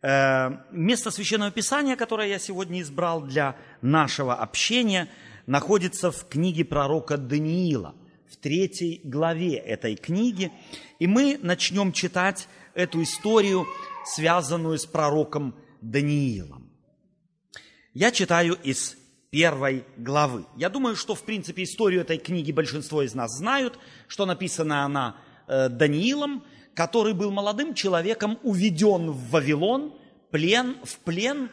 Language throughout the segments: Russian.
Э, место Священного Писания, которое я сегодня избрал для нашего общения, находится в книге пророка Даниила, в третьей главе этой книги. И мы начнем читать эту историю, связанную с пророком Даниилом. Я читаю из первой главы. Я думаю, что, в принципе, историю этой книги большинство из нас знают, что написана она э, Даниилом, который был молодым человеком, уведен в Вавилон, плен, в плен,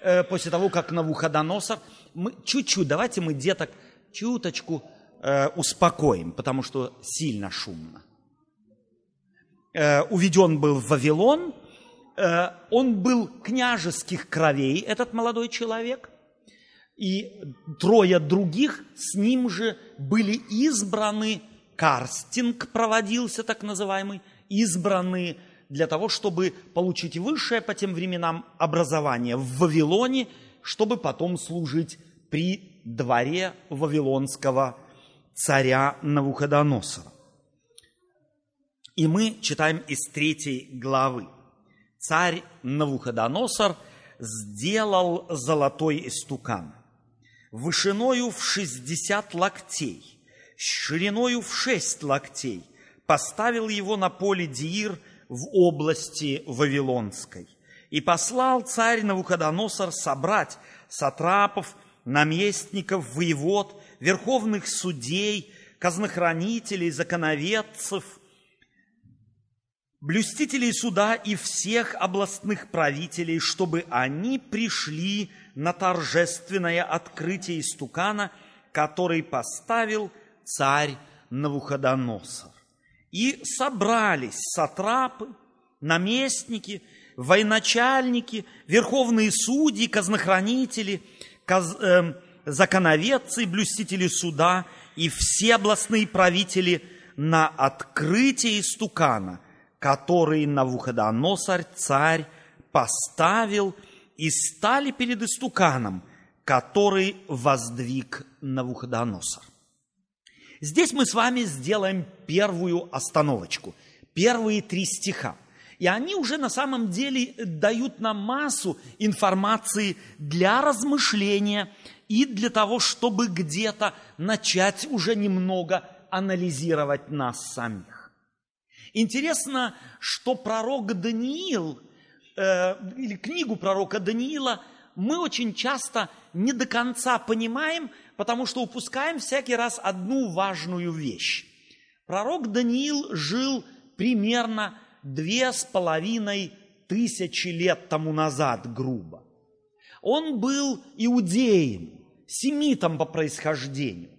э, после того, как Навуходоносор... Мы, чуть-чуть, давайте мы деток чуточку э, успокоим, потому что сильно шумно. Э, уведен был в Вавилон, э, он был княжеских кровей, этот молодой человек, и трое других с ним же были избраны, карстинг проводился так называемый, избраны для того, чтобы получить высшее по тем временам образование в Вавилоне, чтобы потом служить при дворе вавилонского царя Навуходоносора. И мы читаем из третьей главы. Царь Навуходоносор сделал золотой истукан – вышиною в шестьдесят локтей, шириною в шесть локтей, поставил его на поле Диир в области Вавилонской. И послал царь Навуходоносор собрать сатрапов, наместников, воевод, верховных судей, казнохранителей, законоведцев, блюстителей суда и всех областных правителей, чтобы они пришли на торжественное открытие истукана, который поставил царь Навуходоносор. И собрались сатрапы, наместники, военачальники, верховные судьи, казнохранители, каз, э, законоведцы, блюстители суда и все областные правители на открытие истукана, который Навуходоносор, царь, поставил – и стали перед истуканом, который воздвиг Навуходоносор. Здесь мы с вами сделаем первую остановочку, первые три стиха. И они уже на самом деле дают нам массу информации для размышления и для того, чтобы где-то начать уже немного анализировать нас самих. Интересно, что пророк Даниил – э, или книгу пророка Даниила мы очень часто не до конца понимаем, потому что упускаем всякий раз одну важную вещь. Пророк Даниил жил примерно две с половиной тысячи лет тому назад, грубо. Он был иудеем, семитом по происхождению.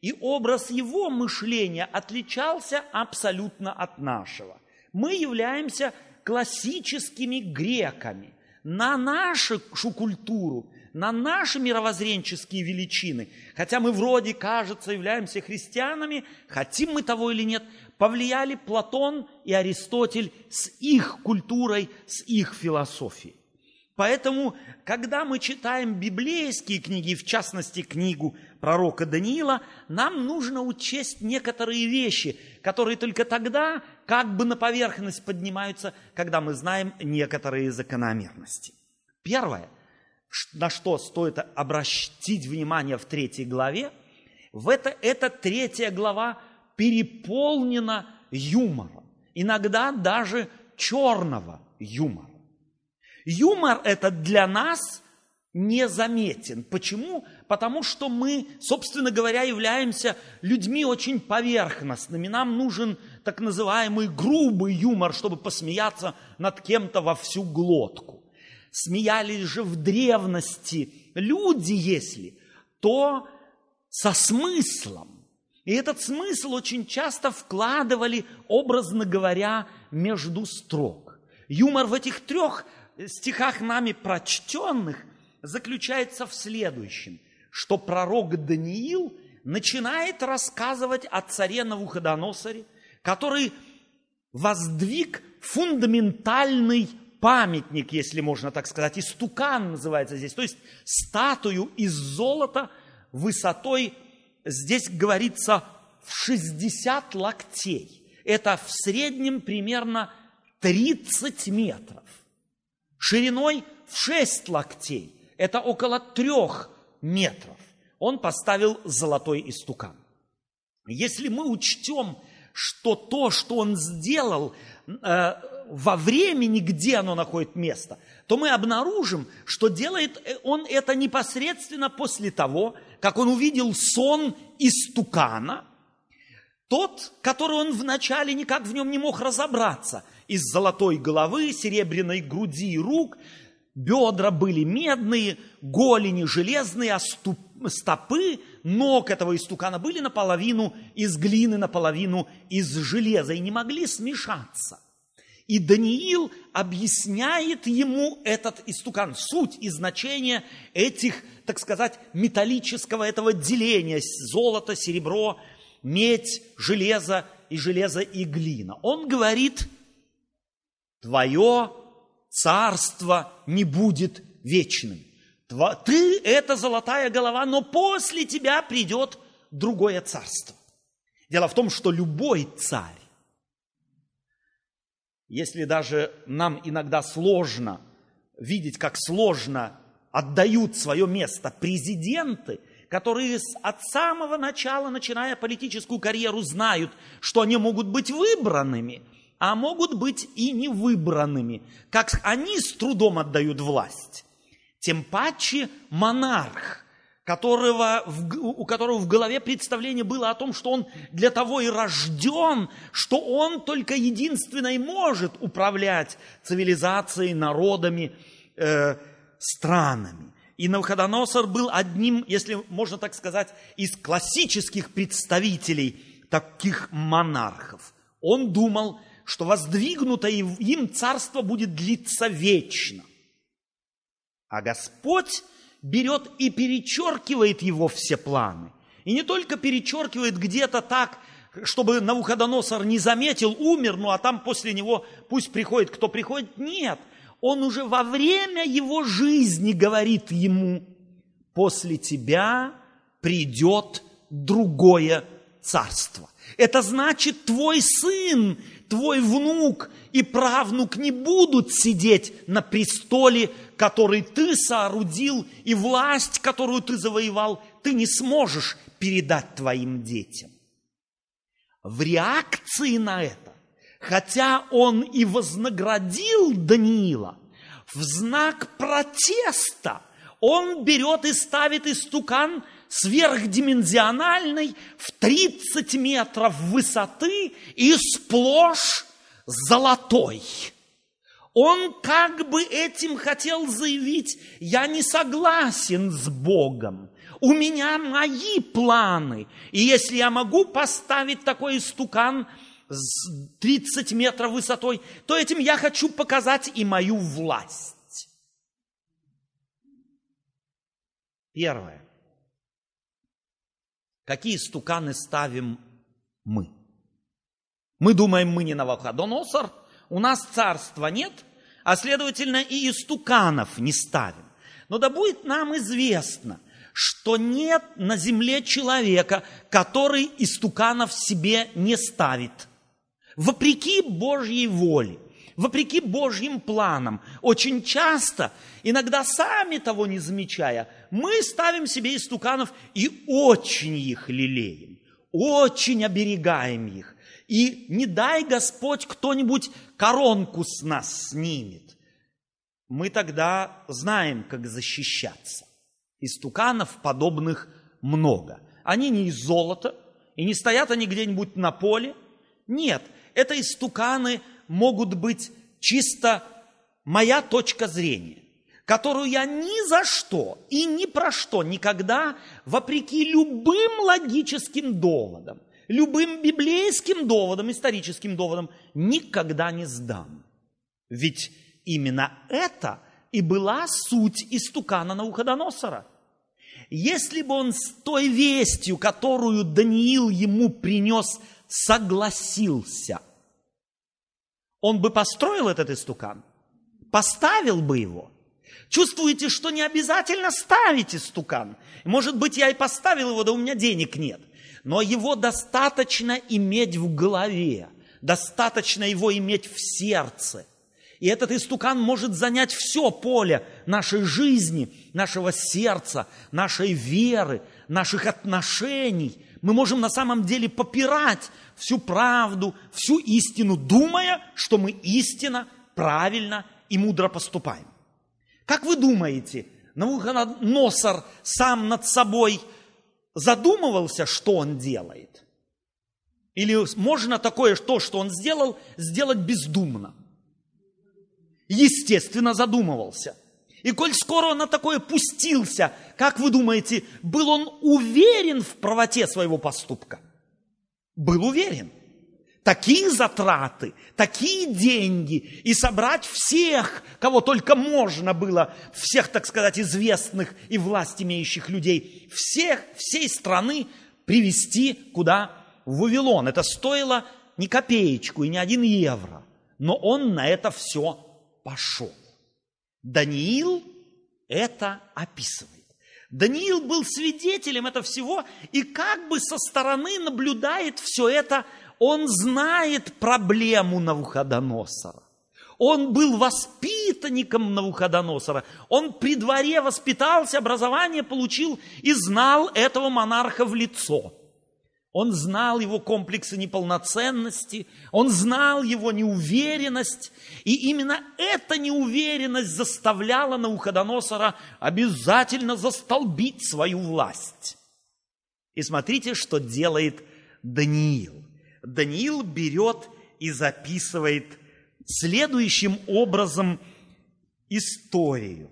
И образ его мышления отличался абсолютно от нашего. Мы являемся классическими греками на нашу культуру, на наши мировоззренческие величины, хотя мы вроде, кажется, являемся христианами, хотим мы того или нет, повлияли Платон и Аристотель с их культурой, с их философией. Поэтому, когда мы читаем библейские книги, в частности книгу пророка Даниила, нам нужно учесть некоторые вещи, которые только тогда как бы на поверхность поднимаются, когда мы знаем некоторые закономерности. Первое, на что стоит обратить внимание в третьей главе, в это, эта третья глава переполнена юмором, иногда даже черного юмора. Юмор этот для нас незаметен. Почему? Потому что мы, собственно говоря, являемся людьми очень поверхностными. Нам нужен так называемый грубый юмор, чтобы посмеяться над кем-то во всю глотку. Смеялись же в древности люди, если, то со смыслом. И этот смысл очень часто вкладывали, образно говоря, между строк. Юмор в этих трех стихах нами прочтенных заключается в следующем, что пророк Даниил начинает рассказывать о царе Навуходоносоре, который воздвиг фундаментальный памятник, если можно так сказать, истукан называется здесь, то есть статую из золота высотой, здесь говорится, в 60 локтей. Это в среднем примерно 30 метров. шириной в 6 локтей. Это около трех метров. Он поставил золотой истукан. Если мы учтем, что то, что он сделал э, во времени, где оно находит место, то мы обнаружим, что делает он это непосредственно после того, как он увидел сон истукана, тот, который он вначале никак в нем не мог разобраться. Из золотой головы, серебряной груди и рук, бедра были медные, голени железные, а ступ, стопы ног этого истукана были наполовину из глины, наполовину из железа и не могли смешаться. И Даниил объясняет ему этот истукан, суть и значение этих, так сказать, металлического этого деления, золото, серебро, медь, железо и железо и глина. Он говорит, твое царство не будет вечным. Ты – это золотая голова, но после тебя придет другое царство. Дело в том, что любой царь, если даже нам иногда сложно видеть, как сложно отдают свое место президенты, которые от самого начала, начиная политическую карьеру, знают, что они могут быть выбранными, а могут быть и невыбранными, как они с трудом отдают власть. Тем паче монарх, которого, у которого в голове представление было о том, что он для того и рожден, что он только единственно и может управлять цивилизацией, народами, э, странами. И Навуходоносор был одним, если можно так сказать, из классических представителей таких монархов. Он думал, что воздвигнутое им царство будет длиться вечно. А Господь берет и перечеркивает его все планы. И не только перечеркивает где-то так, чтобы Навуходоносор не заметил, умер, ну а там после него пусть приходит, кто приходит. Нет, он уже во время его жизни говорит ему, после тебя придет другое царство. Это значит, твой сын, твой внук и правнук не будут сидеть на престоле который ты соорудил, и власть, которую ты завоевал, ты не сможешь передать твоим детям. В реакции на это, хотя он и вознаградил Даниила, в знак протеста он берет и ставит истукан сверхдимензиональный в 30 метров высоты и сплошь золотой – он как бы этим хотел заявить, я не согласен с Богом. У меня мои планы. И если я могу поставить такой истукан с 30 метров высотой, то этим я хочу показать и мою власть. Первое. Какие стуканы ставим мы? Мы думаем, мы не Навуходоносор, у нас царства нет – а следовательно и истуканов не ставим. Но да будет нам известно, что нет на земле человека, который истуканов себе не ставит. Вопреки Божьей воле, вопреки Божьим планам, очень часто, иногда сами того не замечая, мы ставим себе истуканов и очень их лелеем, очень оберегаем их. И не дай Господь кто-нибудь коронку с нас снимет. Мы тогда знаем, как защищаться. Истуканов подобных много. Они не из золота, и не стоят они где-нибудь на поле. Нет, это истуканы могут быть чисто моя точка зрения, которую я ни за что и ни про что никогда, вопреки любым логическим доводам, любым библейским доводом, историческим доводом никогда не сдам. Ведь именно это и была суть истукана Науходоносора. Если бы он с той вестью, которую Даниил ему принес, согласился, он бы построил этот истукан, поставил бы его. Чувствуете, что не обязательно ставить истукан. Может быть, я и поставил его, да у меня денег нет но его достаточно иметь в голове, достаточно его иметь в сердце. И этот истукан может занять все поле нашей жизни, нашего сердца, нашей веры, наших отношений. Мы можем на самом деле попирать всю правду, всю истину, думая, что мы истинно, правильно и мудро поступаем. Как вы думаете, Навуходоносор сам над собой задумывался, что он делает? Или можно такое, то, что он сделал, сделать бездумно? Естественно, задумывался. И коль скоро он на такое пустился, как вы думаете, был он уверен в правоте своего поступка? Был уверен такие затраты, такие деньги, и собрать всех, кого только можно было, всех, так сказать, известных и власть имеющих людей, всех, всей страны привести куда? В Вавилон. Это стоило не копеечку и не один евро. Но он на это все пошел. Даниил это описывает. Даниил был свидетелем этого всего и как бы со стороны наблюдает все это он знает проблему Навуходоносора. Он был воспитанником Навуходоносора. Он при дворе воспитался, образование получил и знал этого монарха в лицо. Он знал его комплексы неполноценности, он знал его неуверенность, и именно эта неуверенность заставляла Навуходоносора обязательно застолбить свою власть. И смотрите, что делает Даниил. Даниил берет и записывает следующим образом историю.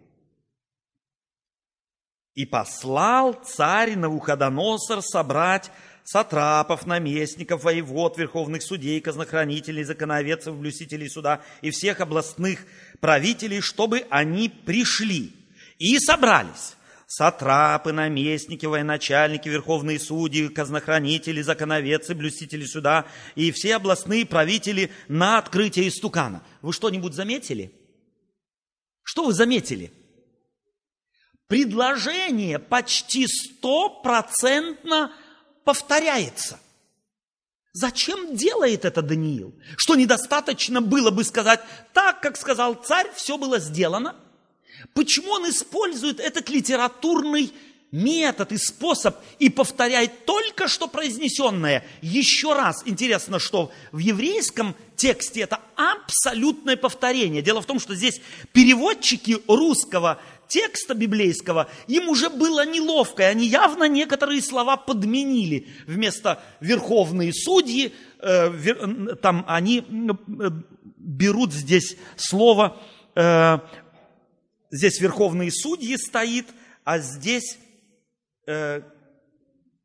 «И послал царь Навуходоносор собрать сатрапов, наместников, воевод, верховных судей, казнохранителей, законоведцев, блюстителей суда и всех областных правителей, чтобы они пришли и собрались сатрапы, наместники, военачальники, верховные судьи, казнохранители, законоведцы, блюстители суда и все областные правители на открытие истукана. Вы что-нибудь заметили? Что вы заметили? Предложение почти стопроцентно повторяется. Зачем делает это Даниил? Что недостаточно было бы сказать, так, как сказал царь, все было сделано – Почему он использует этот литературный метод и способ и повторяет только что произнесенное еще раз. Интересно, что в еврейском тексте это абсолютное повторение. Дело в том, что здесь переводчики русского текста библейского, им уже было неловко, и они явно некоторые слова подменили. Вместо верховные судьи, э, там они э, берут здесь слово э, здесь верховные судьи стоит, а здесь, э,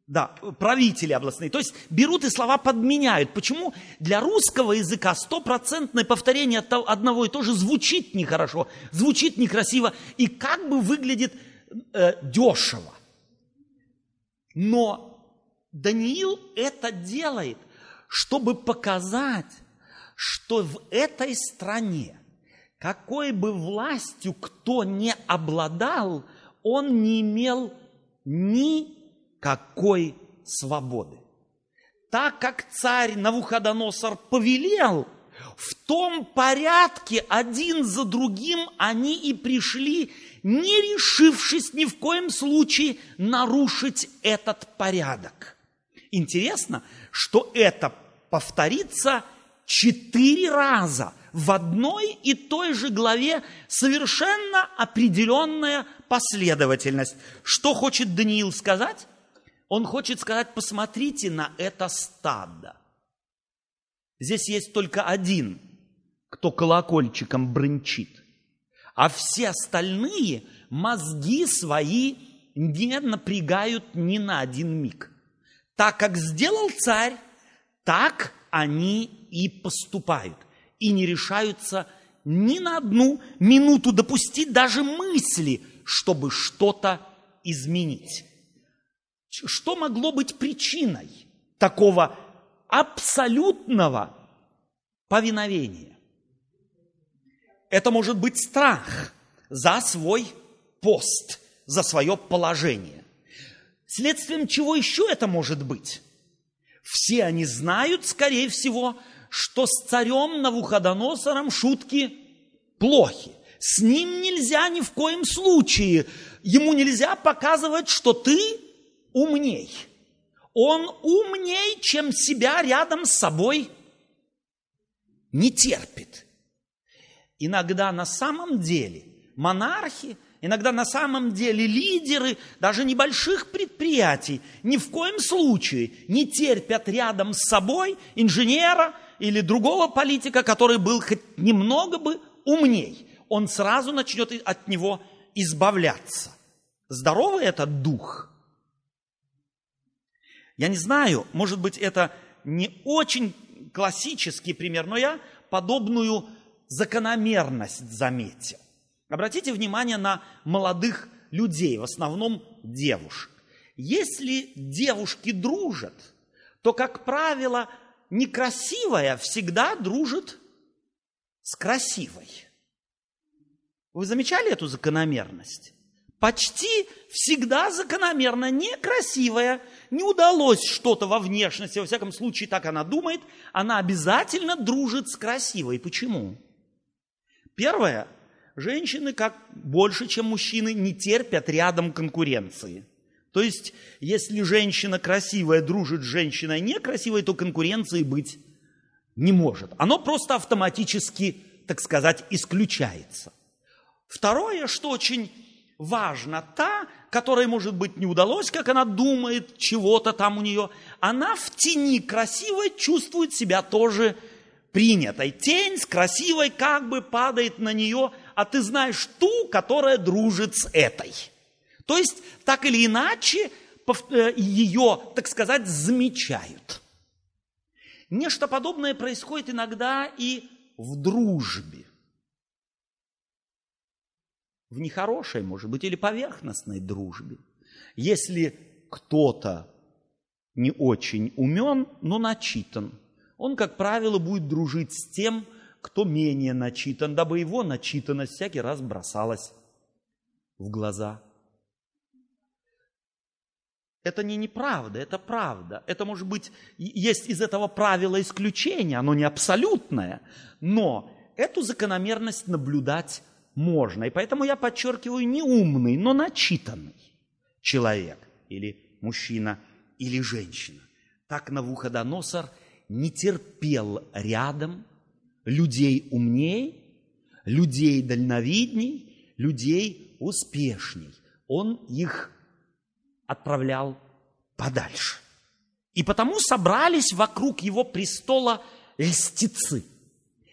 да, правители областные. То есть берут и слова подменяют. Почему для русского языка стопроцентное повторение одного и того же звучит нехорошо, звучит некрасиво и как бы выглядит э, дешево. Но Даниил это делает, чтобы показать, что в этой стране какой бы властью кто не обладал, он не имел никакой свободы. Так как царь Навуходоносор повелел, в том порядке один за другим они и пришли, не решившись ни в коем случае нарушить этот порядок. Интересно, что это повторится четыре раза – в одной и той же главе совершенно определенная последовательность. Что хочет Даниил сказать? Он хочет сказать, посмотрите на это стадо. Здесь есть только один, кто колокольчиком брынчит. А все остальные мозги свои не напрягают ни на один миг. Так как сделал царь, так они и поступают и не решаются ни на одну минуту допустить даже мысли, чтобы что-то изменить. Что могло быть причиной такого абсолютного повиновения? Это может быть страх за свой пост, за свое положение. Следствием чего еще это может быть? Все они знают, скорее всего, что с царем Навуходоносором шутки плохи. С ним нельзя ни в коем случае. Ему нельзя показывать, что ты умней. Он умней, чем себя рядом с собой не терпит. Иногда на самом деле монархи, иногда на самом деле лидеры даже небольших предприятий ни в коем случае не терпят рядом с собой инженера или другого политика, который был хоть немного бы умней он сразу начнет от него избавляться. Здоровый этот дух. Я не знаю, может быть, это не очень классический пример, но я подобную закономерность заметил. Обратите внимание на молодых людей, в основном девушек. Если девушки дружат, то, как правило, некрасивая всегда дружит с красивой. Вы замечали эту закономерность? Почти всегда закономерно, некрасивая, не удалось что-то во внешности, во всяком случае так она думает, она обязательно дружит с красивой. Почему? Первое, женщины, как больше, чем мужчины, не терпят рядом конкуренции. То есть, если женщина красивая дружит с женщиной некрасивой, то конкуренции быть не может. Оно просто автоматически, так сказать, исключается. Второе, что очень важно, та, которой, может быть, не удалось, как она думает, чего-то там у нее, она в тени красивой чувствует себя тоже принятой. Тень с красивой как бы падает на нее, а ты знаешь ту, которая дружит с этой. То есть, так или иначе, э, ее, так сказать, замечают. Нечто подобное происходит иногда и в дружбе в нехорошей, может быть, или поверхностной дружбе. Если кто-то не очень умен, но начитан, он, как правило, будет дружить с тем, кто менее начитан, дабы его начитанность всякий раз бросалась в глаза. Это не неправда, это правда. Это может быть, есть из этого правила исключение, оно не абсолютное, но эту закономерность наблюдать можно. И поэтому я подчеркиваю не умный, но начитанный человек или мужчина или женщина. Так Навуходоносор не терпел рядом людей умней, людей дальновидней, людей успешней. Он их отправлял подальше. И потому собрались вокруг его престола льстецы –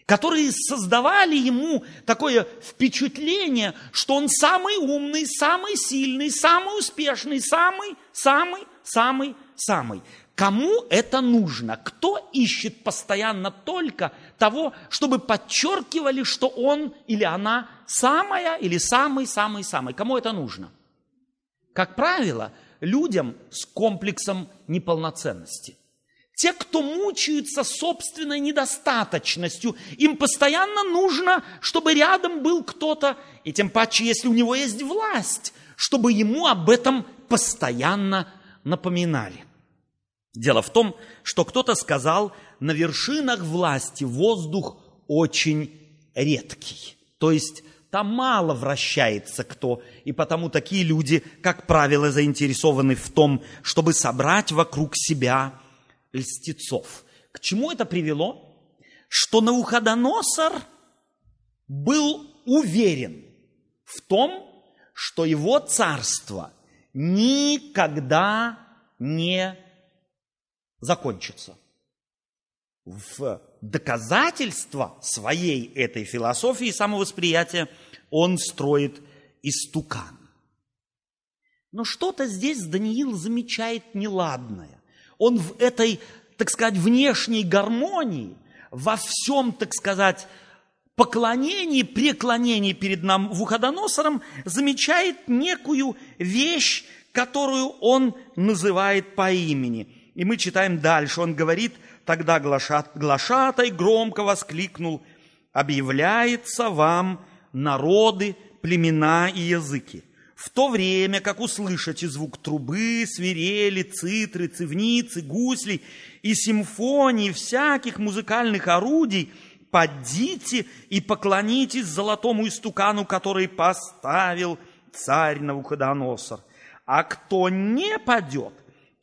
которые создавали ему такое впечатление, что он самый умный, самый сильный, самый успешный, самый, самый, самый, самый. Кому это нужно? Кто ищет постоянно только того, чтобы подчеркивали, что он или она самая или самый, самый, самый? Кому это нужно? Как правило, людям с комплексом неполноценности. Те, кто мучаются собственной недостаточностью, им постоянно нужно, чтобы рядом был кто-то, и тем паче, если у него есть власть, чтобы ему об этом постоянно напоминали. Дело в том, что кто-то сказал, на вершинах власти воздух очень редкий. То есть там мало вращается кто, и потому такие люди, как правило, заинтересованы в том, чтобы собрать вокруг себя льстецов. К чему это привело? Что Науходоносор был уверен в том, что его царство никогда не закончится. В доказательство своей этой философии самовосприятия он строит истукан. Но что-то здесь Даниил замечает неладное он в этой, так сказать, внешней гармонии, во всем, так сказать, поклонении, преклонении перед нам Вуходоносором замечает некую вещь, которую он называет по имени. И мы читаем дальше. Он говорит, тогда глашат, глашатай громко воскликнул, объявляется вам народы, племена и языки в то время, как услышите звук трубы, свирели, цитры, цивницы, гуслей и симфонии всяких музыкальных орудий, подите и поклонитесь золотому истукану, который поставил царь Навуходоносор. А кто не падет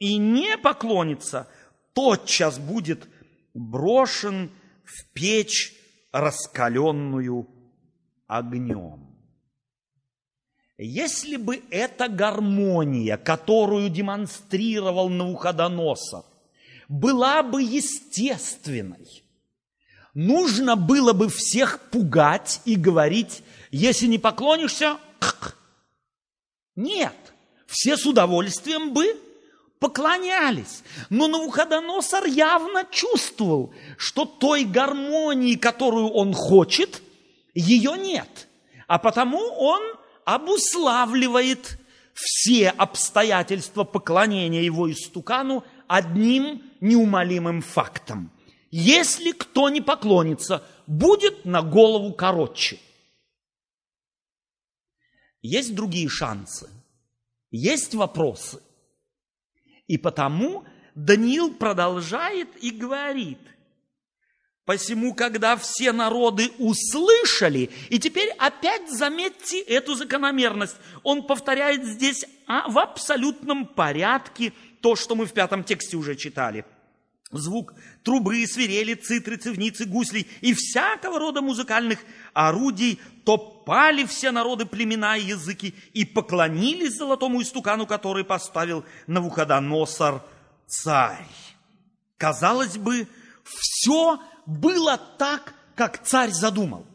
и не поклонится, тотчас будет брошен в печь, раскаленную огнем. Если бы эта гармония, которую демонстрировал Навуходоносор, была бы естественной, нужно было бы всех пугать и говорить, если не поклонишься, нет, все с удовольствием бы поклонялись. Но Навуходоносор явно чувствовал, что той гармонии, которую он хочет, ее нет. А потому он обуславливает все обстоятельства поклонения его истукану одним неумолимым фактом. Если кто не поклонится, будет на голову короче. Есть другие шансы, есть вопросы. И потому Даниил продолжает и говорит – Посему, когда все народы услышали, и теперь опять заметьте эту закономерность, он повторяет здесь а, в абсолютном порядке то, что мы в пятом тексте уже читали. Звук трубы, свирели, цитры, цивницы, гуслей и всякого рода музыкальных орудий, то пали все народы, племена и языки и поклонились золотому истукану, который поставил Навуходоносор царь. Казалось бы, все было так, как царь задумал.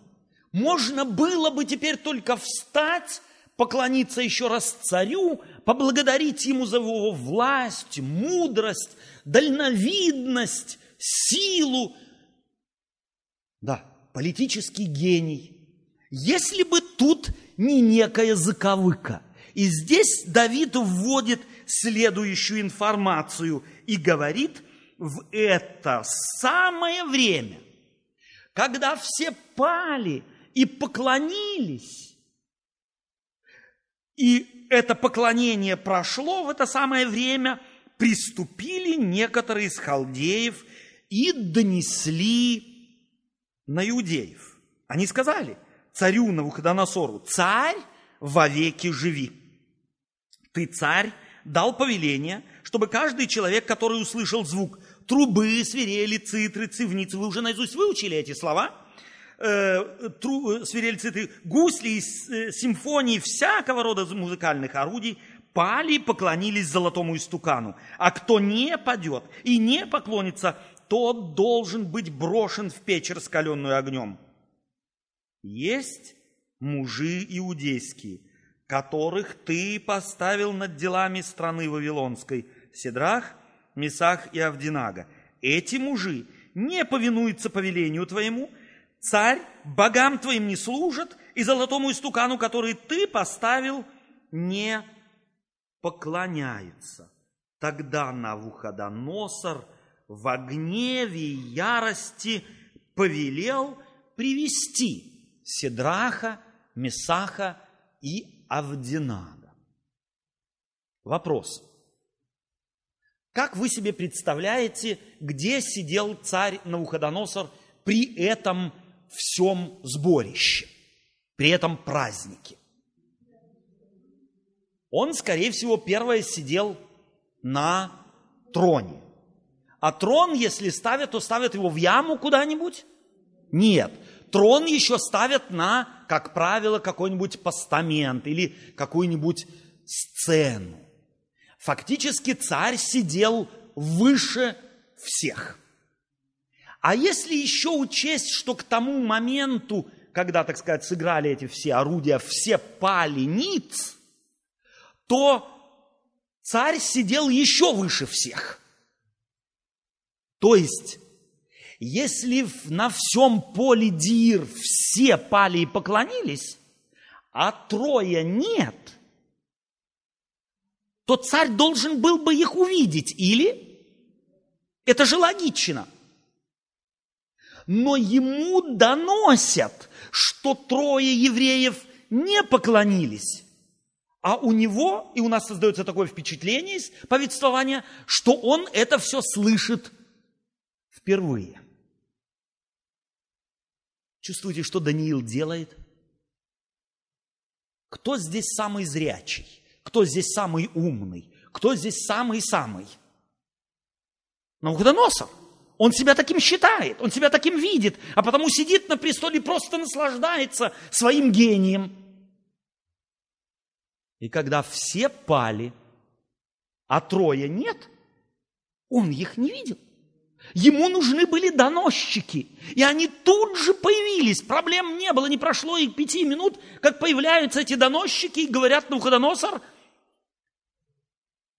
Можно было бы теперь только встать, поклониться еще раз царю, поблагодарить ему за его власть, мудрость, дальновидность, силу. Да, политический гений. Если бы тут не некая заковыка. И здесь Давид вводит следующую информацию и говорит – в это самое время, когда все пали и поклонились, и это поклонение прошло в это самое время, приступили некоторые из халдеев и донесли на иудеев. Они сказали царю Навуходоносору, царь вовеки живи. Ты, царь, дал повеление, чтобы каждый человек, который услышал звук трубы, свирели, цитры, цивницы. Вы уже наизусть выучили эти слова? Э, цитры, гусли, э, симфонии, всякого рода музыкальных орудий пали и поклонились золотому истукану. А кто не падет и не поклонится, тот должен быть брошен в печь, раскаленную огнем. Есть мужи иудейские, которых ты поставил над делами страны Вавилонской, Седрах, Месах и Авдинага. Эти мужи не повинуются повелению твоему, царь богам твоим не служат, и золотому истукану, который ты поставил, не поклоняется. Тогда Навуходоносор в гневе и ярости повелел привести Седраха, Месаха и Авдинага. Вопрос – как вы себе представляете, где сидел царь Навуходоносор при этом всем сборище, при этом празднике? Он, скорее всего, первое сидел на троне. А трон, если ставят, то ставят его в яму куда-нибудь? Нет. Трон еще ставят на, как правило, какой-нибудь постамент или какую-нибудь сцену. Фактически царь сидел выше всех. А если еще учесть, что к тому моменту, когда, так сказать, сыграли эти все орудия, все пали ниц, то царь сидел еще выше всех. То есть, если на всем поле Дир все пали и поклонились, а трое нет – то царь должен был бы их увидеть. Или? Это же логично. Но ему доносят, что трое евреев не поклонились. А у него, и у нас создается такое впечатление из повествования, что он это все слышит впервые. Чувствуете, что Даниил делает? Кто здесь самый зрячий? Кто здесь самый умный? Кто здесь самый-самый? Навуходоносор. Он себя таким считает, он себя таким видит, а потому сидит на престоле и просто наслаждается своим гением. И когда все пали, а трое нет, он их не видел. Ему нужны были доносчики, и они тут же появились. Проблем не было, не прошло и пяти минут, как появляются эти доносчики и говорят на Навуходоносор,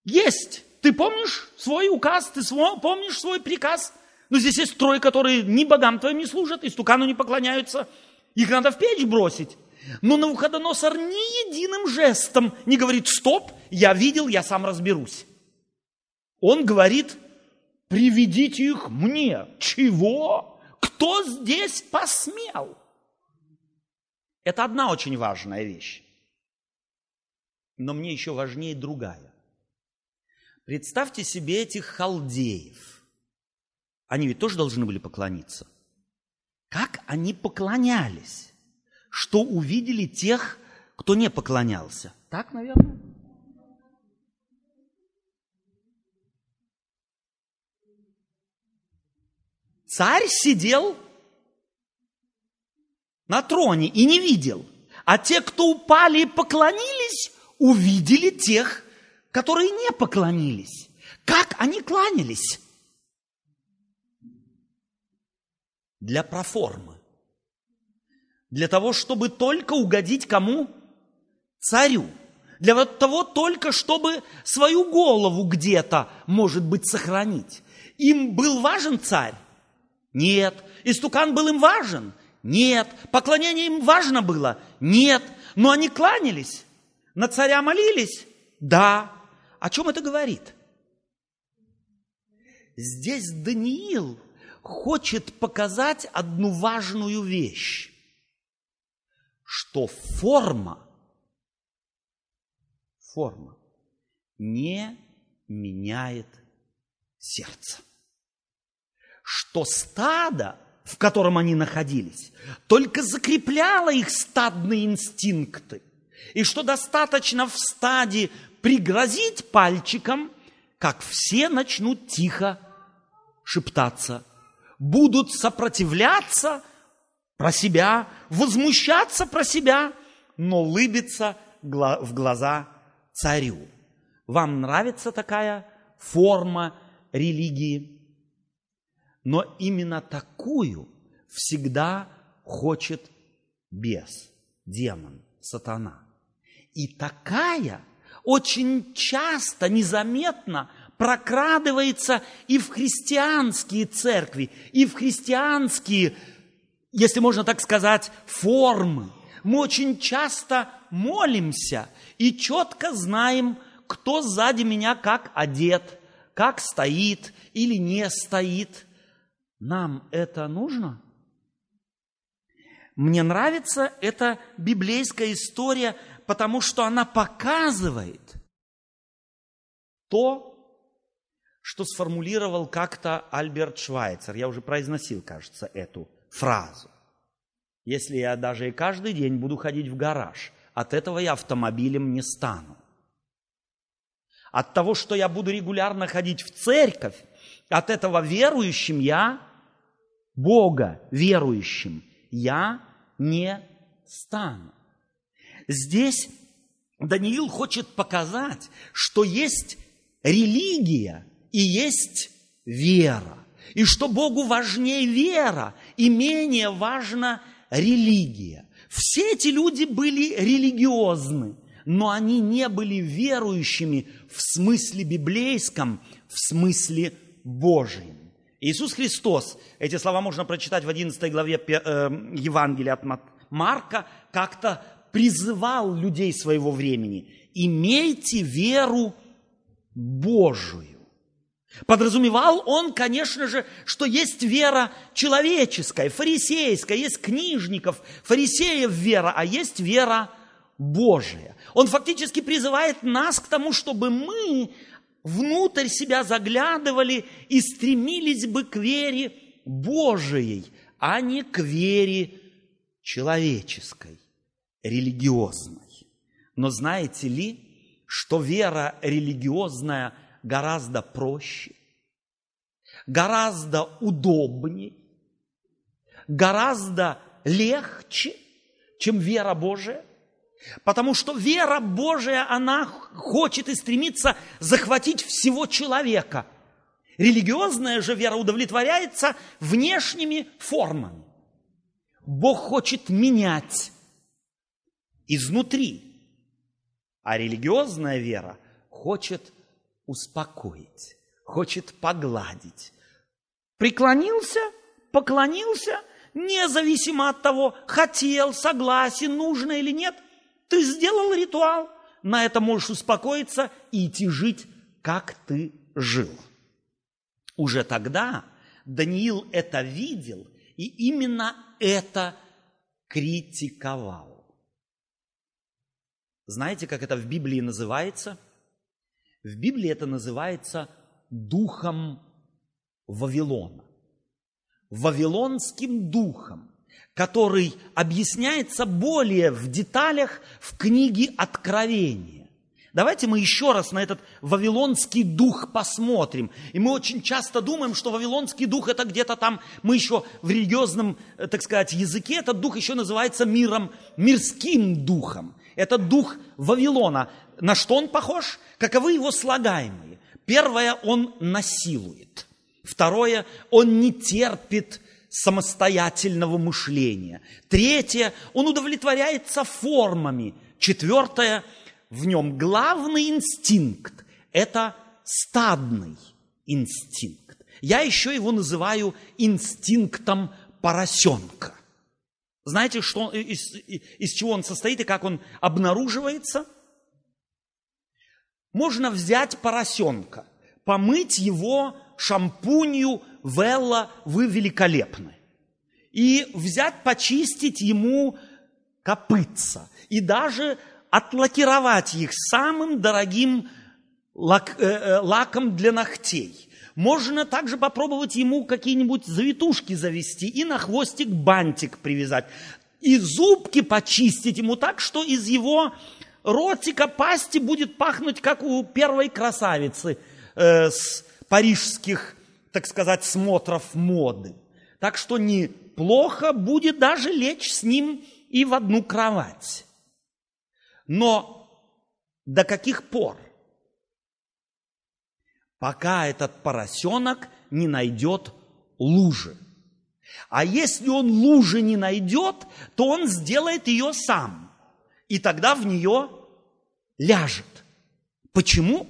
есть, ты помнишь свой указ, ты помнишь свой приказ? Но здесь есть трое, которые ни богам твоим не служат, и стукану не поклоняются. Их надо в печь бросить. Но Навуходоносор ни единым жестом не говорит, стоп, я видел, я сам разберусь. Он говорит, приведите их мне. Чего? Кто здесь посмел? Это одна очень важная вещь. Но мне еще важнее другая. Представьте себе этих халдеев. Они ведь тоже должны были поклониться. Как они поклонялись, что увидели тех, кто не поклонялся? Так, наверное? Царь сидел на троне и не видел. А те, кто упали и поклонились, увидели тех, которые не поклонились. Как они кланялись? Для проформы. Для того, чтобы только угодить кому? Царю. Для того только, чтобы свою голову где-то, может быть, сохранить. Им был важен царь? Нет. Истукан был им важен? Нет. Поклонение им важно было? Нет. Но они кланялись? На царя молились? Да. О чем это говорит? Здесь Даниил хочет показать одну важную вещь, что форма, форма не меняет сердце. Что стадо, в котором они находились, только закрепляло их стадные инстинкты, и что достаточно в стаде пригрозить пальчиком, как все начнут тихо шептаться, будут сопротивляться про себя, возмущаться про себя, но улыбиться в глаза царю. Вам нравится такая форма религии? Но именно такую всегда хочет бес, демон, сатана. И такая очень часто, незаметно прокрадывается и в христианские церкви, и в христианские, если можно так сказать, формы. Мы очень часто молимся и четко знаем, кто сзади меня как одет, как стоит или не стоит – нам это нужно? Мне нравится эта библейская история, потому что она показывает то, что сформулировал как-то Альберт Швайцер. Я уже произносил, кажется, эту фразу. Если я даже и каждый день буду ходить в гараж, от этого я автомобилем не стану. От того, что я буду регулярно ходить в церковь, от этого верующим я Бога верующим я не стану. Здесь Даниил хочет показать, что есть религия и есть вера. И что Богу важнее вера и менее важна религия. Все эти люди были религиозны, но они не были верующими в смысле библейском, в смысле Божьем. Иисус Христос, эти слова можно прочитать в 11 главе э, Евангелия от Марка, как-то призывал людей своего времени. Имейте веру Божию. Подразумевал он, конечно же, что есть вера человеческая, фарисейская, есть книжников, фарисеев вера, а есть вера Божия. Он фактически призывает нас к тому, чтобы мы внутрь себя заглядывали и стремились бы к вере Божией, а не к вере человеческой, религиозной. Но знаете ли, что вера религиозная гораздо проще, гораздо удобнее, гораздо легче, чем вера Божия? Потому что вера Божия, она хочет и стремится захватить всего человека. Религиозная же вера удовлетворяется внешними формами. Бог хочет менять изнутри, а религиозная вера хочет успокоить, хочет погладить. Преклонился, поклонился, независимо от того, хотел, согласен, нужно или нет – ты сделал ритуал, на это можешь успокоиться и идти жить, как ты жил. Уже тогда Даниил это видел и именно это критиковал. Знаете, как это в Библии называется? В Библии это называется духом Вавилона. Вавилонским духом который объясняется более в деталях в книге Откровения. Давайте мы еще раз на этот вавилонский дух посмотрим. И мы очень часто думаем, что вавилонский дух это где-то там, мы еще в религиозном, э, так сказать, языке, этот дух еще называется миром, мирским духом. Это дух Вавилона. На что он похож? Каковы его слагаемые? Первое, он насилует. Второе, он не терпит самостоятельного мышления. Третье, он удовлетворяется формами. Четвертое, в нем главный инстинкт – это стадный инстинкт. Я еще его называю инстинктом поросенка. Знаете, что, из, из чего он состоит и как он обнаруживается? Можно взять поросенка, помыть его шампунью Велла, вы великолепны. И взять, почистить ему копытца. И даже отлакировать их самым дорогим лак, э, э, лаком для ногтей. Можно также попробовать ему какие-нибудь завитушки завести и на хвостик бантик привязать. И зубки почистить ему так, что из его ротика, пасти будет пахнуть, как у первой красавицы э, с парижских так сказать, смотров моды. Так что неплохо будет даже лечь с ним и в одну кровать. Но до каких пор? Пока этот поросенок не найдет лужи. А если он лужи не найдет, то он сделает ее сам. И тогда в нее ляжет. Почему?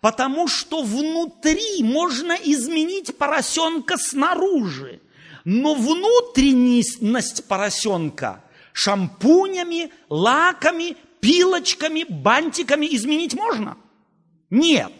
Потому что внутри можно изменить поросенка снаружи. Но внутренность поросенка шампунями, лаками, пилочками, бантиками изменить можно? Нет.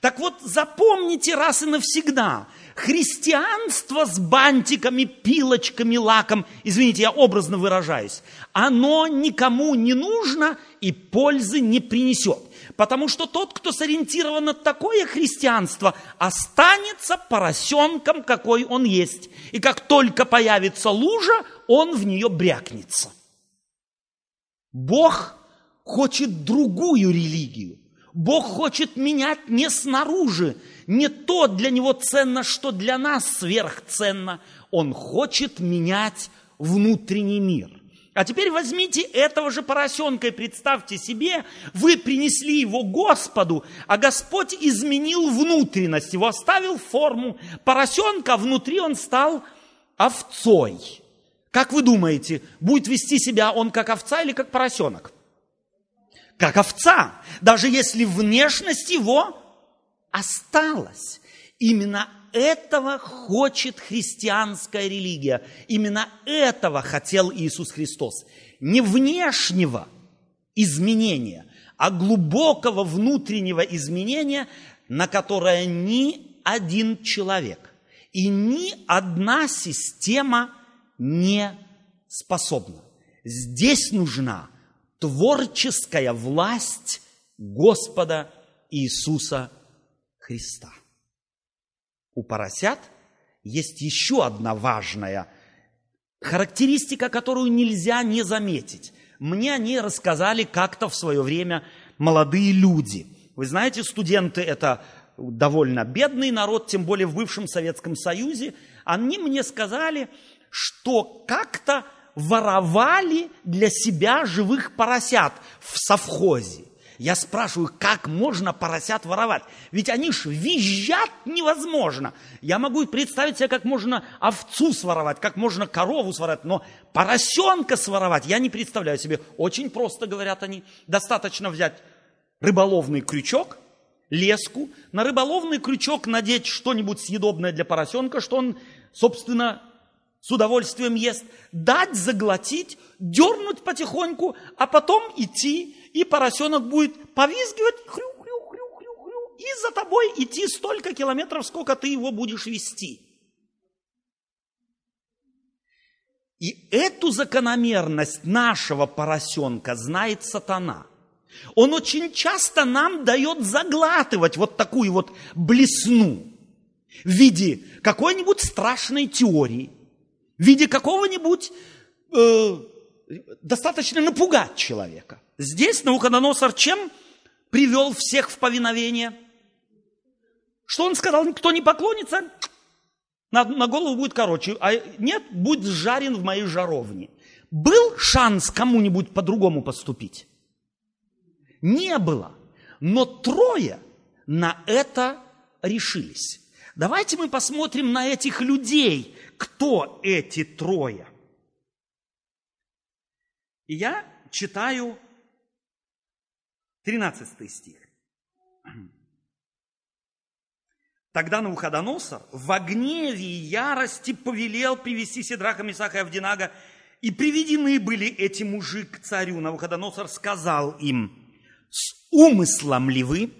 Так вот, запомните раз и навсегда, христианство с бантиками, пилочками, лаком, извините, я образно выражаюсь, оно никому не нужно и пользы не принесет. Потому что тот, кто сориентирован на такое христианство, останется поросенком, какой он есть. И как только появится лужа, он в нее брякнется. Бог хочет другую религию. Бог хочет менять не снаружи, не то для него ценно, что для нас сверхценно. Он хочет менять внутренний мир. А теперь возьмите этого же поросенка и представьте себе, вы принесли его Господу, а Господь изменил внутренность, его оставил форму поросенка, а внутри он стал овцой. Как вы думаете, будет вести себя он как овца или как поросенок? Как овца, даже если внешность его осталась. Именно этого хочет христианская религия. Именно этого хотел Иисус Христос. Не внешнего изменения, а глубокого внутреннего изменения, на которое ни один человек и ни одна система не способна. Здесь нужна творческая власть Господа Иисуса Христа. У поросят есть еще одна важная характеристика, которую нельзя не заметить. Мне они рассказали как-то в свое время молодые люди. Вы знаете, студенты – это довольно бедный народ, тем более в бывшем Советском Союзе. Они мне сказали, что как-то воровали для себя живых поросят в совхозе. Я спрашиваю, как можно поросят воровать? Ведь они ж визжат невозможно. Я могу представить себе, как можно овцу своровать, как можно корову своровать, но поросенка своровать я не представляю себе. Очень просто, говорят они. Достаточно взять рыболовный крючок, леску, на рыболовный крючок надеть что-нибудь съедобное для поросенка, что он, собственно, с удовольствием ест, дать заглотить, дернуть потихоньку, а потом идти, и поросенок будет повизгивать, хрю, хрю, хрю, хрю, хрю, и за тобой идти столько километров, сколько ты его будешь вести. И эту закономерность нашего поросенка знает сатана. Он очень часто нам дает заглатывать вот такую вот блесну в виде какой-нибудь страшной теории, в виде какого-нибудь э, достаточно напугать человека. Здесь Навуходоносор чем привел всех в повиновение? Что он сказал? Кто не поклонится, на, на голову будет короче, а нет, будет жарен в моей жаровне. Был шанс кому-нибудь по-другому поступить? Не было. Но трое на это решились. Давайте мы посмотрим на этих людей, кто эти трое. И я читаю 13 стих. Тогда Навуходоносор в гневе и ярости повелел привести Седраха, Месаха и Авдинага, и приведены были эти мужи к царю. Навуходоносор сказал им, с умыслом ли вы,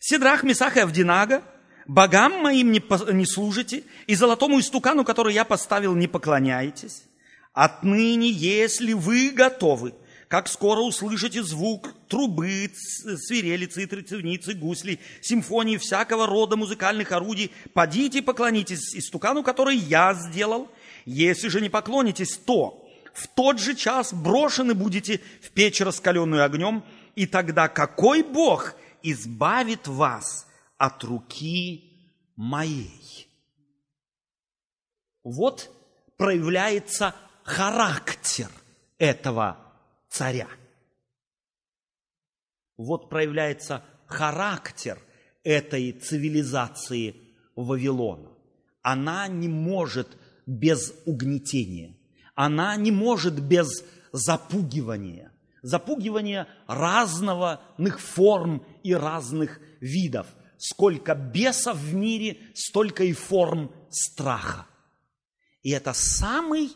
Седрах, Месах и Авдинага, богам моим не, не служите, и золотому истукану, который я поставил, не поклоняетесь? Отныне, если вы готовы, как скоро услышите звук трубы, свирели, цитры, цивницы, гусли, симфонии, всякого рода музыкальных орудий, подите поклонитесь истукану, который я сделал. Если же не поклонитесь, то в тот же час брошены будете в печь, раскаленную огнем, и тогда какой Бог избавит вас от руки моей? Вот проявляется характер этого царя. Вот проявляется характер этой цивилизации Вавилона. Она не может без угнетения. Она не может без запугивания запугивание разного форм и разных видов. Сколько бесов в мире, столько и форм страха. И это самый,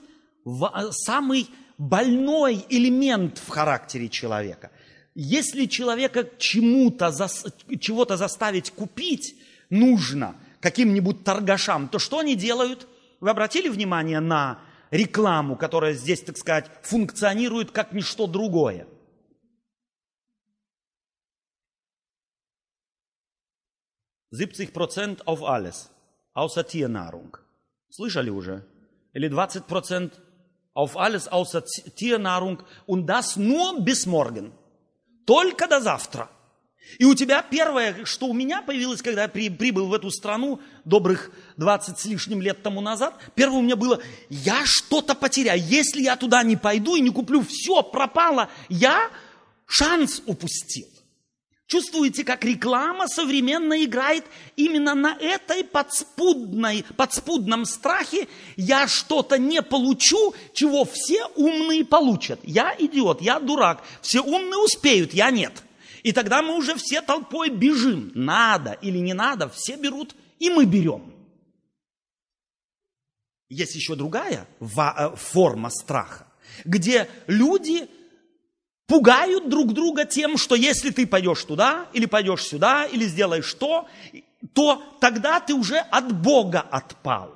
самый больной элемент в характере человека. Если человека чему-то, чего-то заставить купить нужно каким-нибудь торгашам, то что они делают? Вы обратили внимание на рекламу, которая здесь, так сказать, функционирует как ничто другое. 70% auf alles, außer Tiernahrung. Слышали уже? Или 20% auf alles, außer Tiernahrung. Und das nur bis morgen. Только до завтра. И у тебя первое, что у меня появилось, когда я при, прибыл в эту страну добрых 20 с лишним лет тому назад, первое у меня было, я что-то потеряю. Если я туда не пойду и не куплю, все пропало, я шанс упустил. Чувствуете, как реклама современно играет именно на этой подспудной, подспудном страхе «я что-то не получу, чего все умные получат». Я идиот, я дурак, все умные успеют, я нет. И тогда мы уже все толпой бежим. Надо или не надо, все берут, и мы берем. Есть еще другая э, форма страха, где люди пугают друг друга тем, что если ты пойдешь туда, или пойдешь сюда, или сделаешь то, то тогда ты уже от Бога отпал.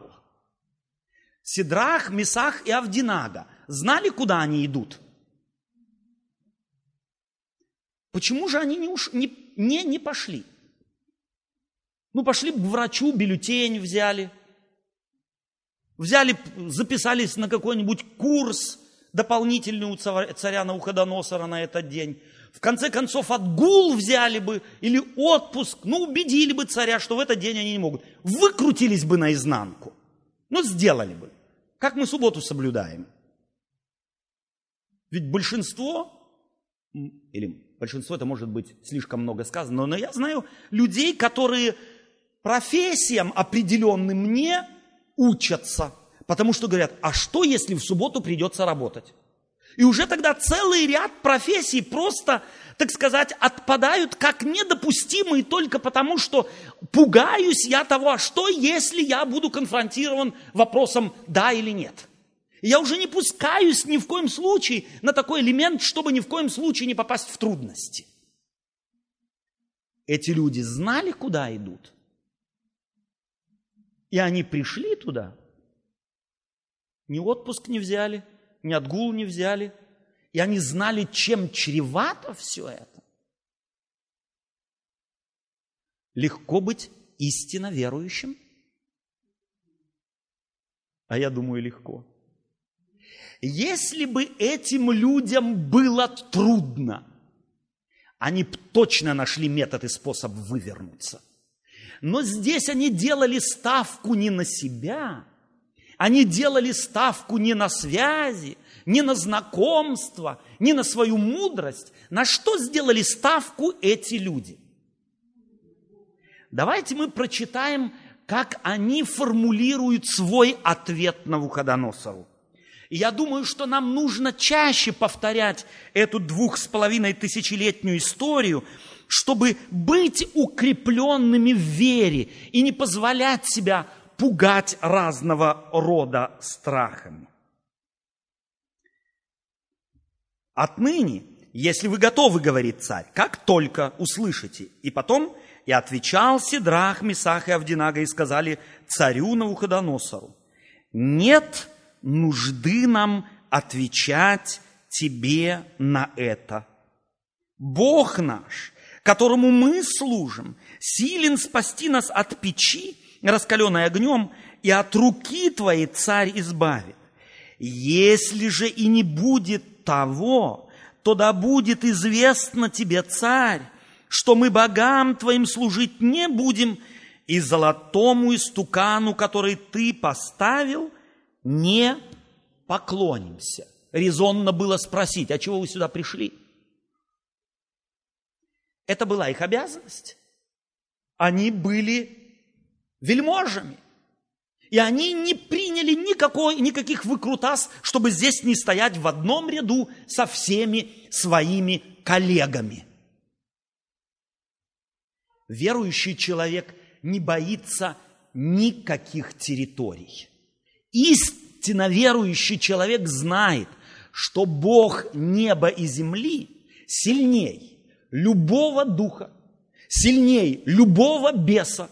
Сидрах, Месах и Авдинага знали, куда они идут? Почему же они не, уш... не, не, не пошли? Ну, пошли к врачу, бюллетень взяли. взяли, записались на какой-нибудь курс дополнительный у царя Науходоносора на этот день. В конце концов, отгул взяли бы или отпуск, ну, убедили бы царя, что в этот день они не могут. Выкрутились бы наизнанку. Ну, сделали бы. Как мы субботу соблюдаем. Ведь большинство, или большинство это может быть слишком много сказано, но я знаю людей, которые профессиям определенным не учатся, потому что говорят, а что, если в субботу придется работать? И уже тогда целый ряд профессий просто, так сказать, отпадают как недопустимые только потому, что пугаюсь я того, а что если я буду конфронтирован вопросом да или нет. Я уже не пускаюсь ни в коем случае на такой элемент, чтобы ни в коем случае не попасть в трудности. Эти люди знали, куда идут. И они пришли туда. Ни отпуск не взяли, ни отгул не взяли. И они знали, чем чревато все это. Легко быть истинно верующим? А я думаю, легко. Если бы этим людям было трудно, они бы точно нашли метод и способ вывернуться. Но здесь они делали ставку не на себя, они делали ставку не на связи, не на знакомство, не на свою мудрость. На что сделали ставку эти люди? Давайте мы прочитаем, как они формулируют свой ответ на Вуходоносору. И я думаю, что нам нужно чаще повторять эту двух с половиной тысячелетнюю историю, чтобы быть укрепленными в вере и не позволять себя пугать разного рода страхами. Отныне, если вы готовы, говорит царь, как только услышите. И потом и отвечал Сидрах, Месах и Авдинага и сказали царю Навуходоносору, нет нужды нам отвечать тебе на это. Бог наш, которому мы служим, силен спасти нас от печи, раскаленной огнем, и от руки твоей царь избавит. Если же и не будет того, то да будет известно тебе, царь, что мы богам твоим служить не будем, и золотому истукану, который ты поставил – не поклонимся. Резонно было спросить, а чего вы сюда пришли? Это была их обязанность. Они были вельможами. И они не приняли никакой, никаких выкрутас, чтобы здесь не стоять в одном ряду со всеми своими коллегами. Верующий человек не боится никаких территорий. Истинно верующий человек знает, что Бог неба и земли сильней любого духа, сильней любого беса,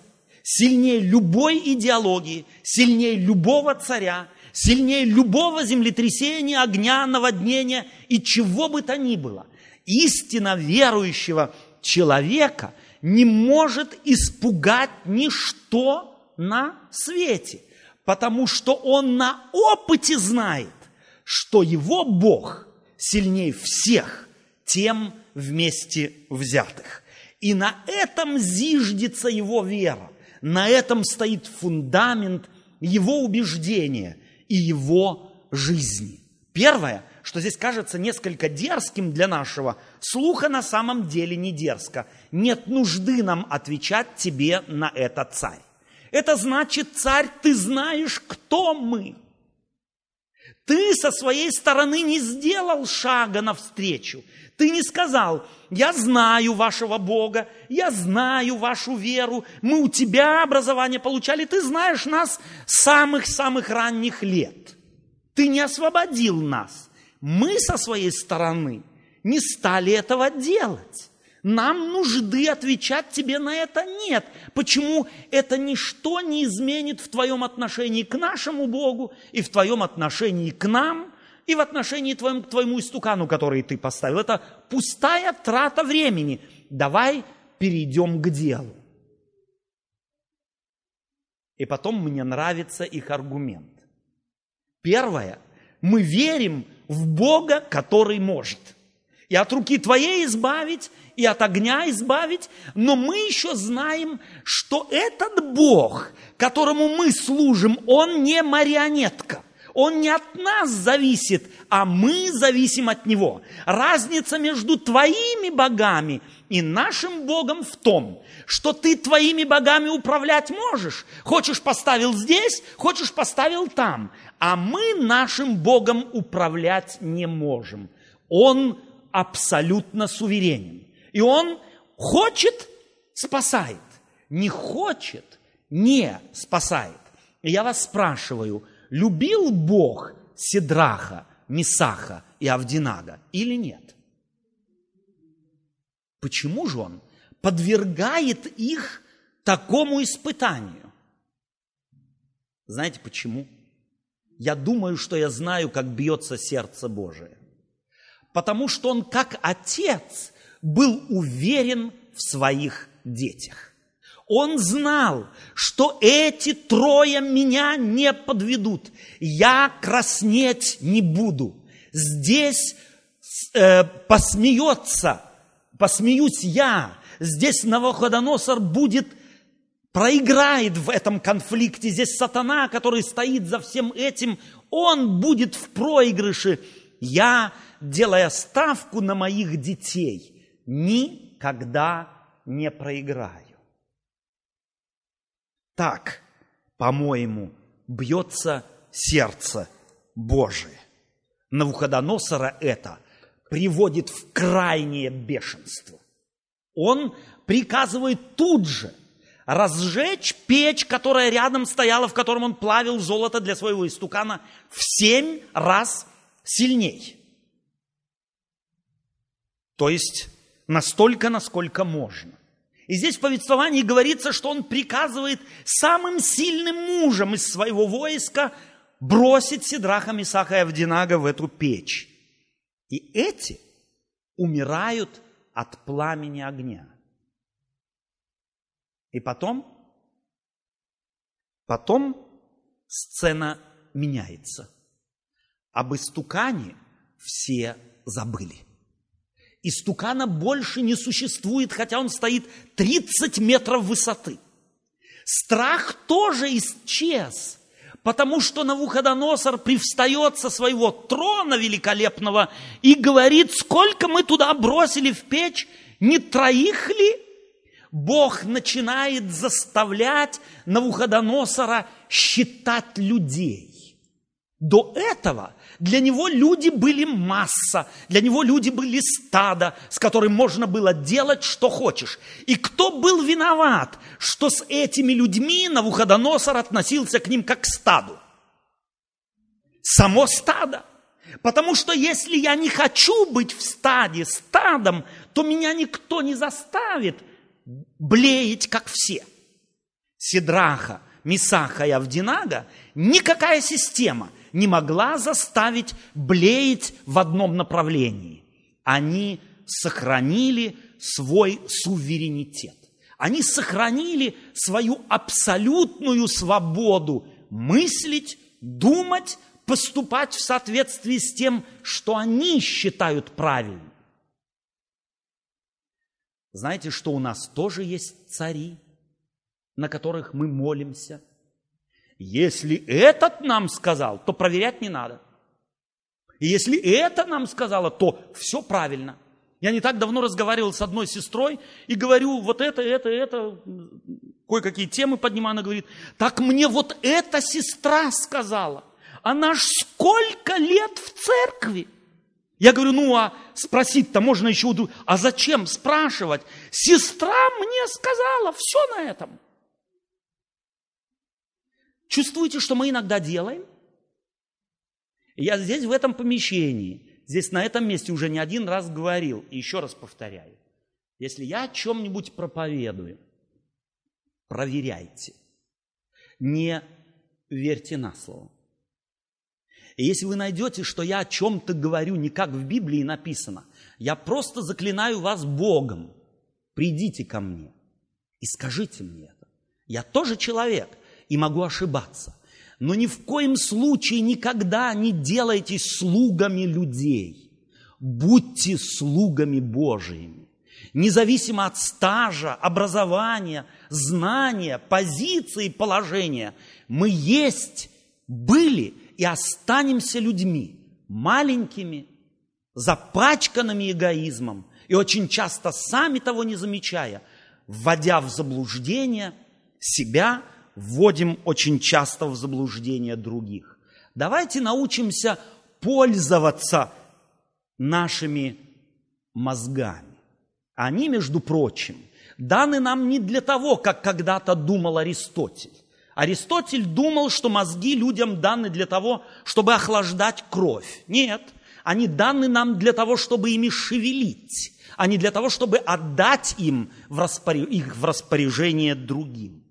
сильнее любой идеологии, сильнее любого царя, сильнее любого землетрясения, огня, наводнения и чего бы то ни было. Истинно верующего человека не может испугать ничто на свете потому что он на опыте знает, что его Бог сильнее всех тем вместе взятых. И на этом зиждется его вера, на этом стоит фундамент его убеждения и его жизни. Первое, что здесь кажется несколько дерзким для нашего слуха, на самом деле не дерзко. Нет нужды нам отвечать тебе на это, царь. Это значит, царь, ты знаешь, кто мы. Ты со своей стороны не сделал шага навстречу. Ты не сказал, я знаю вашего Бога, я знаю вашу веру, мы у тебя образование получали, ты знаешь нас с самых-самых ранних лет. Ты не освободил нас. Мы со своей стороны не стали этого делать. Нам нужды отвечать тебе на это нет. Почему это ничто не изменит в твоем отношении к нашему Богу и в твоем отношении к нам, и в отношении твоем, к твоему истукану, который ты поставил. Это пустая трата времени. Давай перейдем к делу. И потом мне нравится их аргумент. Первое, мы верим в Бога, который может. И от руки твоей избавить, и от огня избавить, но мы еще знаем, что этот Бог, которому мы служим, он не марионетка. Он не от нас зависит, а мы зависим от Него. Разница между твоими богами и нашим Богом в том, что ты твоими богами управлять можешь. Хочешь поставил здесь, хочешь поставил там. А мы нашим Богом управлять не можем. Он абсолютно суверенен. И Он хочет, спасает. Не хочет, не спасает. Я вас спрашиваю, любил Бог Сидраха, Мисаха и Авдинага или нет? Почему же Он подвергает их такому испытанию? Знаете почему? Я думаю, что я знаю, как бьется сердце Божие. Потому что он, как отец, был уверен в своих детях. Он знал, что эти трое меня не подведут. Я краснеть не буду. Здесь э, посмеется, посмеюсь я. Здесь Навуходоносор будет, проиграет в этом конфликте. Здесь сатана, который стоит за всем этим, он будет в проигрыше. Я, делая ставку на моих детей, никогда не проиграю. Так, по-моему, бьется сердце Божие. Навуходоносора это приводит в крайнее бешенство. Он приказывает тут же разжечь печь, которая рядом стояла, в котором он плавил золото для своего истукана, в семь раз сильней. То есть настолько, насколько можно. И здесь в повествовании говорится, что он приказывает самым сильным мужам из своего войска бросить Сидраха, Мисаха и Авдинага в эту печь. И эти умирают от пламени огня. И потом, потом сцена меняется. Об истукане все забыли. Истукана больше не существует, хотя он стоит 30 метров высоты. Страх тоже исчез, потому что Навуходоносор привстает со своего трона великолепного и говорит, сколько мы туда бросили в печь, не троих ли? Бог начинает заставлять Навуходоносора считать людей. До этого для него люди были масса, для него люди были стадо, с которым можно было делать, что хочешь. И кто был виноват, что с этими людьми Навуходоносор относился к ним как к стаду? Само стадо. Потому что если я не хочу быть в стаде, стадом, то меня никто не заставит блеять, как все. Сидраха, Мисаха и Авдинага никакая система – не могла заставить блеять в одном направлении. Они сохранили свой суверенитет. Они сохранили свою абсолютную свободу мыслить, думать, поступать в соответствии с тем, что они считают правильным. Знаете, что у нас тоже есть цари, на которых мы молимся – если этот нам сказал, то проверять не надо. И если это нам сказала, то все правильно. Я не так давно разговаривал с одной сестрой и говорю, вот это, это, это, кое-какие темы поднимаю, она говорит, так мне вот эта сестра сказала. Она ж сколько лет в церкви. Я говорю, ну а спросить-то можно еще, а зачем спрашивать? Сестра мне сказала, все на этом. Чувствуете, что мы иногда делаем? Я здесь, в этом помещении, здесь, на этом месте уже не один раз говорил, и еще раз повторяю. Если я о чем-нибудь проповедую, проверяйте. Не верьте на слово. И если вы найдете, что я о чем-то говорю не как в Библии написано, я просто заклинаю вас Богом. Придите ко мне и скажите мне это. Я тоже человек – и могу ошибаться. Но ни в коем случае никогда не делайтесь слугами людей. Будьте слугами Божиими. Независимо от стажа, образования, знания, позиции, положения, мы есть, были и останемся людьми, маленькими, запачканными эгоизмом, и очень часто сами того не замечая, вводя в заблуждение себя, вводим очень часто в заблуждение других. Давайте научимся пользоваться нашими мозгами. Они, между прочим, даны нам не для того, как когда-то думал Аристотель. Аристотель думал, что мозги людям даны для того, чтобы охлаждать кровь. Нет, они даны нам для того, чтобы ими шевелить, а не для того, чтобы отдать им в распоряж... их в распоряжение другим.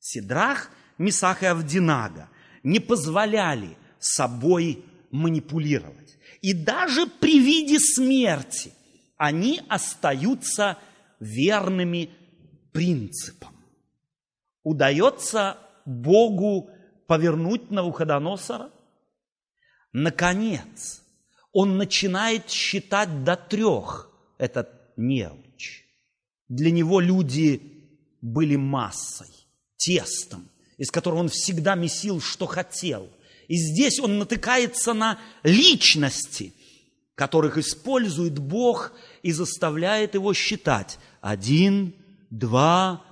Сидрах, Месах и Авдинага не позволяли собой манипулировать. И даже при виде смерти они остаются верными принципам. Удается Богу повернуть Навуходоносора? Наконец, он начинает считать до трех этот неуч. Для него люди были массой, тестом, из которого он всегда месил, что хотел. И здесь он натыкается на личности, которых использует Бог и заставляет его считать. Один, два,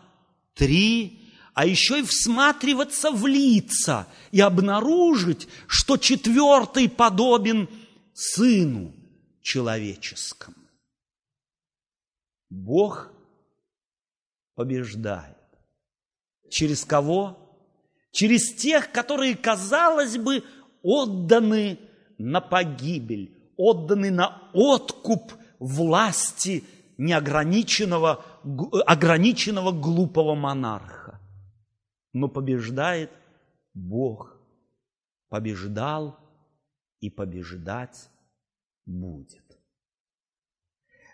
три, а еще и всматриваться в лица и обнаружить, что четвертый подобен Сыну человеческому. Бог побеждает. Через кого? Через тех, которые, казалось бы, отданы на погибель, отданы на откуп власти неограниченного, ограниченного глупого монарха. Но побеждает Бог. Побеждал и побеждать будет.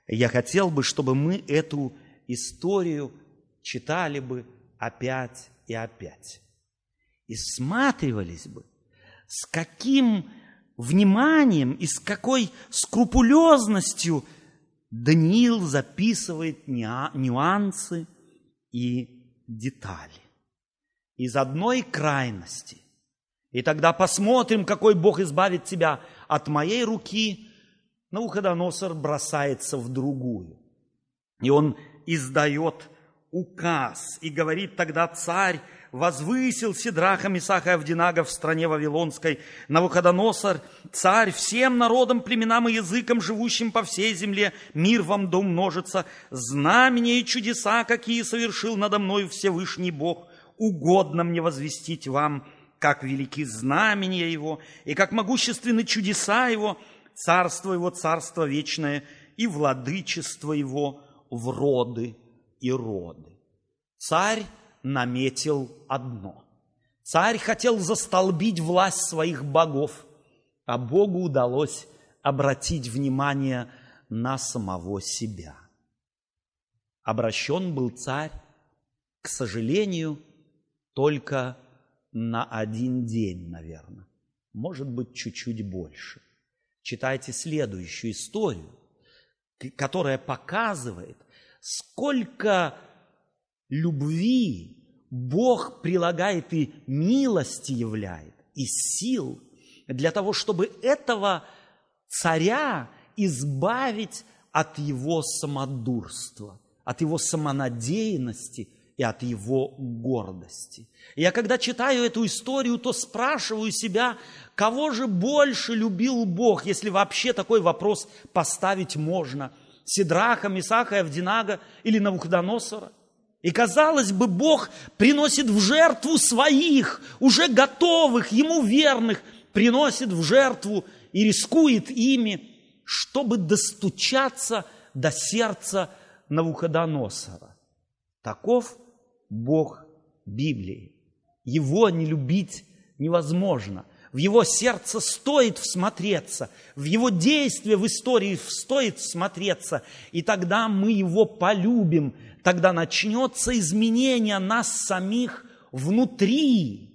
Я хотел бы, чтобы мы эту историю читали бы опять и опять. И всматривались бы, с каким вниманием и с какой скрупулезностью Даниил записывает нюансы и детали. Из одной крайности и тогда посмотрим, какой Бог избавит тебя от моей руки. Науходоносор бросается в другую. И он издает указ и говорит тогда царь, возвысил Сидраха, Месаха и Авдинага в стране Вавилонской. Навуходоносор, царь, всем народам, племенам и языкам, живущим по всей земле, мир вам да умножится. Знамения и чудеса, какие совершил надо мной Всевышний Бог, угодно мне возвестить вам – как велики знамения Его, и как могущественны чудеса Его, царство Его, царство вечное, и владычество Его в роды и роды. Царь наметил одно. Царь хотел застолбить власть своих богов, а Богу удалось обратить внимание на самого себя. Обращен был царь, к сожалению, только на один день, наверное. Может быть, чуть-чуть больше. Читайте следующую историю, которая показывает, сколько любви Бог прилагает и милости являет, и сил для того, чтобы этого царя избавить от его самодурства, от его самонадеянности – и от его гордости. Я когда читаю эту историю, то спрашиваю себя, кого же больше любил Бог, если вообще такой вопрос поставить можно, Сидраха, Мисаха, Авдинага или Навуходоносора? И казалось бы, Бог приносит в жертву своих, уже готовых, Ему верных, приносит в жертву и рискует ими, чтобы достучаться до сердца Навуходоносора. Таков Бог Библии. Его не любить невозможно. В его сердце стоит всмотреться, в его действия в истории стоит всмотреться, и тогда мы его полюбим, тогда начнется изменение нас самих внутри,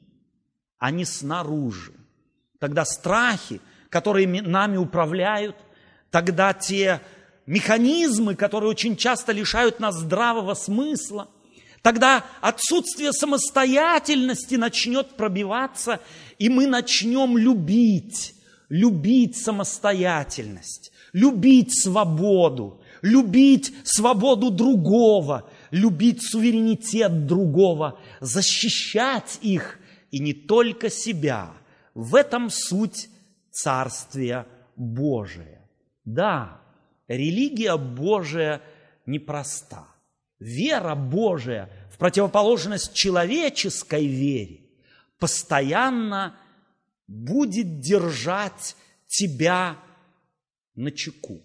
а не снаружи. Тогда страхи, которые нами управляют, тогда те механизмы, которые очень часто лишают нас здравого смысла, тогда отсутствие самостоятельности начнет пробиваться, и мы начнем любить, любить самостоятельность, любить свободу, любить свободу другого, любить суверенитет другого, защищать их и не только себя. В этом суть Царствия Божия. Да, религия Божия непроста. Вера Божия в противоположность человеческой вере постоянно будет держать тебя на чеку,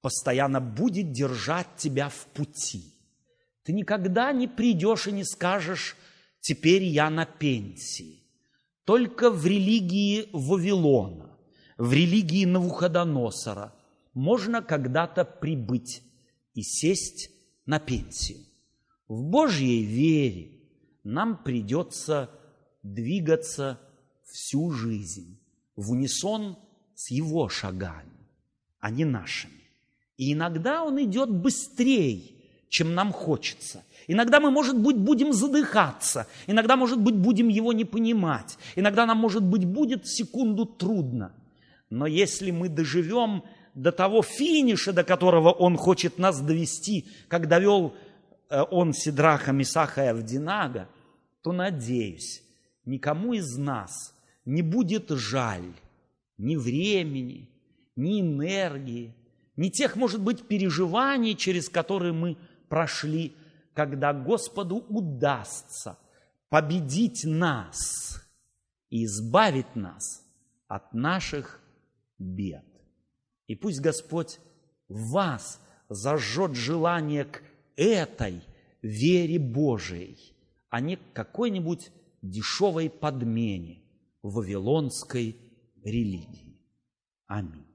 постоянно будет держать тебя в пути. Ты никогда не придешь и не скажешь, теперь я на пенсии. Только в религии Вавилона, в религии Навуходоносора можно когда-то прибыть и сесть на пенсию. В Божьей вере нам придется двигаться всю жизнь в унисон с Его шагами, а не нашими. И иногда Он идет быстрее, чем нам хочется. Иногда мы, может быть, будем задыхаться, иногда, может быть, будем его не понимать, иногда нам, может быть, будет секунду трудно. Но если мы доживем до того финиша, до которого Он хочет нас довести, как довел э, Он Сидраха, Мисаха и Авдинага, то, надеюсь, никому из нас не будет жаль ни времени, ни энергии, ни тех, может быть, переживаний, через которые мы прошли, когда Господу удастся победить нас и избавить нас от наших бед. И пусть Господь в вас зажжет желание к этой вере Божией, а не к какой-нибудь дешевой подмене вавилонской религии. Аминь.